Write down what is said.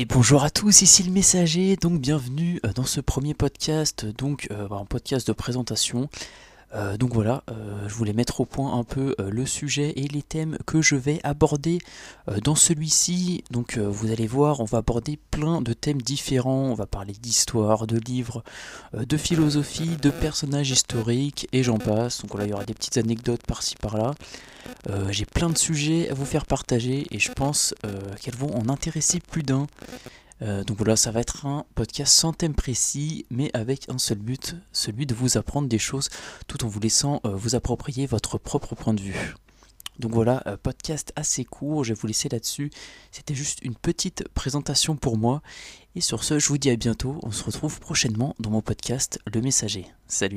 Et bonjour à tous, ici le messager, donc bienvenue euh, dans ce premier podcast, donc euh, un podcast de présentation. Euh, donc voilà, je voulais mettre au point un peu le sujet et les thèmes que je vais aborder dans celui-ci. Donc vous allez voir, on va aborder plein de thèmes différents. On va parler d'histoire, de livres, de philosophie, de personnages historiques et j'en passe. Donc voilà, il y aura des petites anecdotes par-ci par-là. Euh, j'ai plein de sujets à vous faire partager et je pense euh, qu'elles vont en intéresser plus d'un. Euh, donc voilà, ça va être un podcast sans thème précis, mais avec un seul but, celui de vous apprendre des choses tout en vous laissant vous approprier votre propre point de vue. Donc voilà, podcast assez court, je vais vous laisser là-dessus. C'était juste une petite présentation pour moi. Et sur ce, je vous dis à bientôt. On se retrouve prochainement dans mon podcast Le Messager. Salut